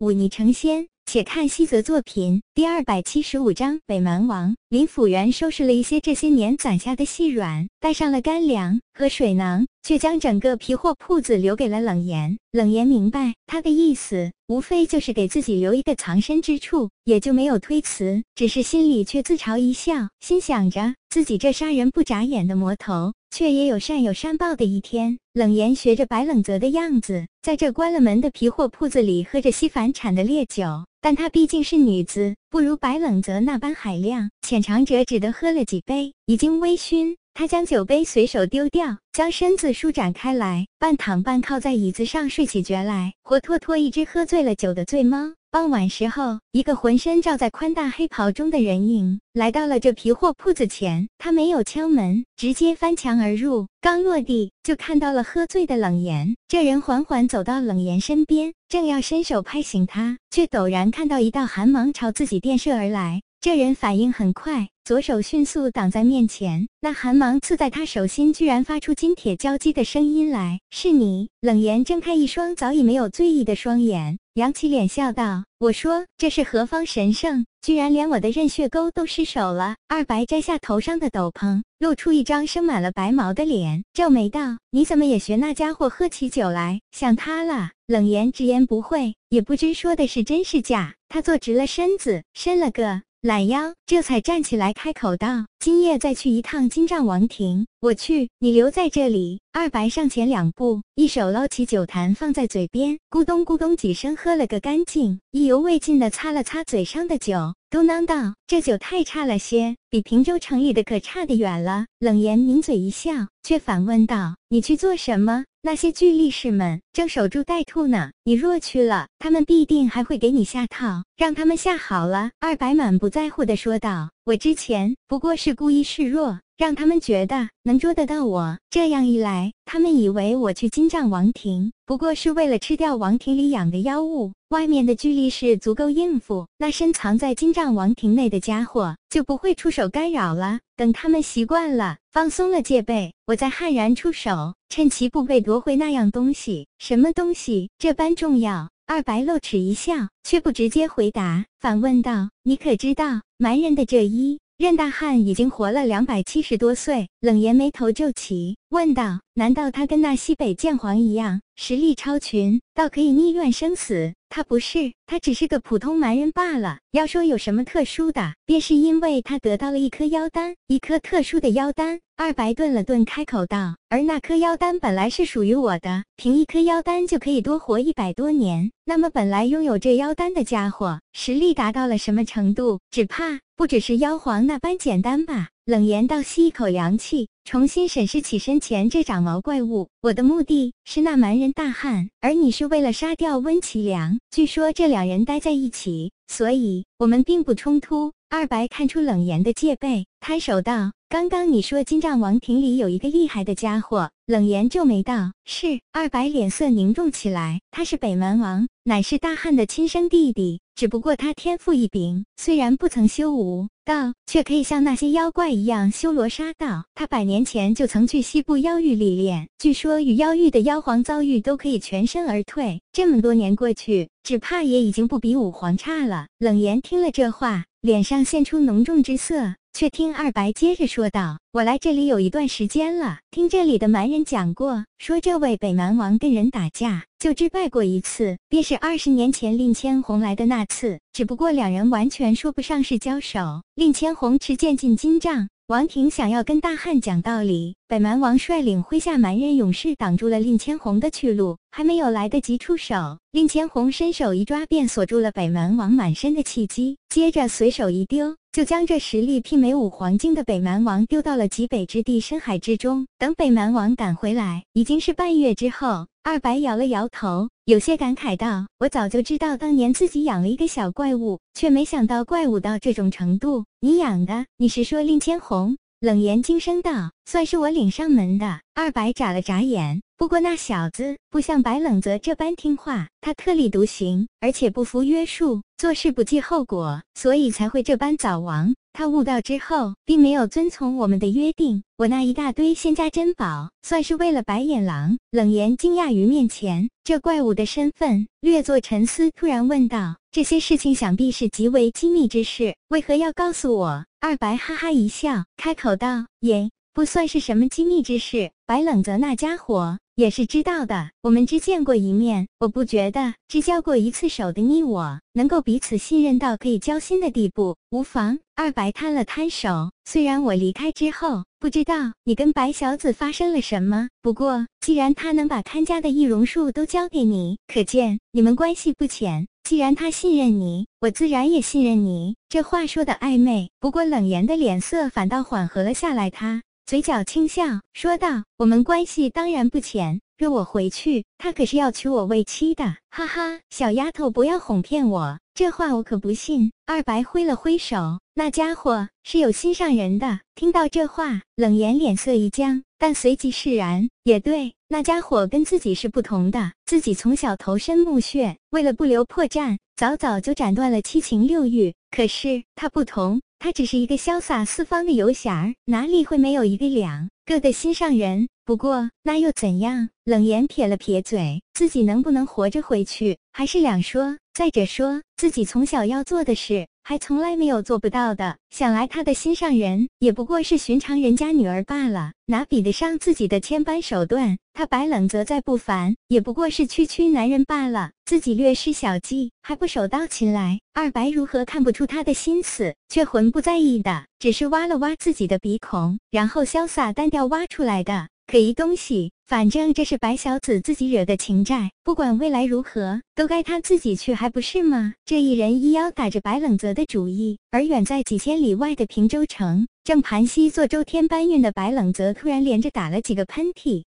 忤逆成仙。且看西泽作品第二百七十五章北蛮王。林府元收拾了一些这些年攒下的细软，带上了干粮和水囊，却将整个皮货铺子留给了冷言。冷言明白他的意思，无非就是给自己留一个藏身之处，也就没有推辞，只是心里却自嘲一笑，心想着自己这杀人不眨眼的魔头，却也有善有善报的一天。冷言学着白冷泽的样子，在这关了门的皮货铺子里喝着西凡产的烈酒。但她毕竟是女子，不如白冷泽那般海量。浅尝者只得喝了几杯，已经微醺。他将酒杯随手丢掉，将身子舒展开来，半躺半靠在椅子上睡起觉来，活脱脱一只喝醉了酒的醉猫。傍晚时候，一个浑身罩在宽大黑袍中的人影来到了这皮货铺子前。他没有敲门，直接翻墙而入。刚落地，就看到了喝醉的冷言。这人缓缓走到冷言身边，正要伸手拍醒他，却陡然看到一道寒芒朝自己电射而来。这人反应很快，左手迅速挡在面前，那寒芒刺在他手心，居然发出金铁交击的声音来。是你？冷言睁开一双早已没有醉意的双眼，扬起脸笑道：“我说这是何方神圣？居然连我的刃血钩都失手了。”二白摘下头上的斗篷，露出一张生满了白毛的脸，皱眉道：“你怎么也学那家伙喝起酒来？想他了？”冷言直言不讳，也不知说的是真是假。他坐直了身子，伸了个。懒腰，这才站起来开口道：“今夜再去一趟金帐王庭。”我去，你留在这里。二白上前两步，一手捞起酒坛放在嘴边，咕咚咕咚几声喝了个干净，意犹未尽的擦了擦嘴上的酒，嘟囔道：“这酒太差了些，比平州城里的可差得远了。”冷言抿嘴一笑，却反问道：“你去做什么？”那些巨力士们正守株待兔呢，你若去了，他们必定还会给你下套，让他们下好了。二白满不在乎的说道：“我之前不过是故意示弱。”让他们觉得能捉得到我，这样一来，他们以为我去金帐王庭不过是为了吃掉王庭里养的妖物。外面的巨力士足够应付，那深藏在金帐王庭内的家伙就不会出手干扰了。等他们习惯了，放松了戒备，我再悍然出手，趁其不备夺回那样东西。什么东西这般重要？二白露齿一笑，却不直接回答，反问道：“你可知道蛮人的这一？”任大汉已经活了两百七十多岁，冷言眉头皱起，问道：“难道他跟那西北剑皇一样，实力超群，到可以逆乱生死？”他不是，他只是个普通蛮人罢了。要说有什么特殊的，便是因为他得到了一颗妖丹，一颗特殊的妖丹。二白顿了顿，开口道：“而那颗妖丹本来是属于我的，凭一颗妖丹就可以多活一百多年。那么，本来拥有这妖丹的家伙，实力达到了什么程度？只怕不只是妖皇那般简单吧？”冷言倒吸一口凉气，重新审视起身前这长毛怪物。我的目的是那蛮人大汉，而你是为了杀掉温其良。据说这两人待在一起，所以我们并不冲突。二白看出冷言的戒备，摊手道：“刚刚你说金帐王庭里有一个厉害的家伙。”冷言皱眉道：“是。”二白脸色凝重起来，他是北蛮王，乃是大汉的亲生弟弟。只不过他天赋异禀，虽然不曾修武道，却可以像那些妖怪一样修罗杀道。他百年前就曾去西部妖域历练，据说与妖域的妖皇遭遇都可以全身而退。这么多年过去，只怕也已经不比武皇差了。冷言听了这话，脸上现出浓重之色。却听二白接着说道：“我来这里有一段时间了，听这里的蛮人讲过，说这位北蛮王跟人打架就只败过一次，便是二十年前令千红来的那次。只不过两人完全说不上是交手。令千红持剑进金帐。”王庭想要跟大汉讲道理，北蛮王率领麾下蛮人勇士挡住了令千红的去路，还没有来得及出手，令千红伸手一抓便锁住了北蛮王满身的气机，接着随手一丢，就将这实力媲美五黄金的北蛮王丢到了极北之地深海之中。等北蛮王赶回来，已经是半月之后。二白摇了摇头，有些感慨道：“我早就知道当年自己养了一个小怪物，却没想到怪物到这种程度。你养的？你是说令千红？”冷言轻声道：“算是我领上门的。”二白眨了眨眼，不过那小子不像白冷泽这般听话，他特立独行，而且不服约束，做事不计后果，所以才会这般早亡。他悟道之后，并没有遵从我们的约定。我那一大堆仙家珍宝，算是为了白眼狼。冷言惊讶于面前这怪物的身份，略作沉思，突然问道：“这些事情想必是极为机密之事，为何要告诉我？”二白哈哈一笑，开口道：“也不算是什么机密之事。白冷泽那家伙。”也是知道的，我们只见过一面，我不觉得只交过一次手的你我能够彼此信任到可以交心的地步。无妨。二白摊了摊手，虽然我离开之后不知道你跟白小子发生了什么，不过既然他能把看家的易容术都交给你，可见你们关系不浅。既然他信任你，我自然也信任你。这话说的暧昧，不过冷言的脸色反倒缓和了下来。他。嘴角轻笑，说道：“我们关系当然不浅。若我回去，他可是要娶我为妻的。”哈哈，小丫头，不要哄骗我，这话我可不信。二白挥了挥手，那家伙是有心上人的。听到这话，冷言脸色一僵，但随即释然。也对，那家伙跟自己是不同的。自己从小投身墓穴，为了不留破绽，早早就斩断了七情六欲。可是他不同。他只是一个潇洒四方的游侠儿，哪里会没有一个两个的心上人？不过那又怎样？冷言撇了撇嘴，自己能不能活着回去，还是两说。再者说，自己从小要做的事。还从来没有做不到的，想来他的心上人也不过是寻常人家女儿罢了，哪比得上自己的千般手段？他白冷泽再不凡，也不过是区区男人罢了，自己略施小计，还不手到擒来。二白如何看不出他的心思，却浑不在意的，只是挖了挖自己的鼻孔，然后潇洒单调挖出来的。可疑东西，反正这是白小子自己惹的情债，不管未来如何，都该他自己去，还不是吗？这一人一妖打着白冷泽的主意，而远在几千里外的平州城，正盘膝做周天搬运的白冷泽突然连着打了几个喷嚏。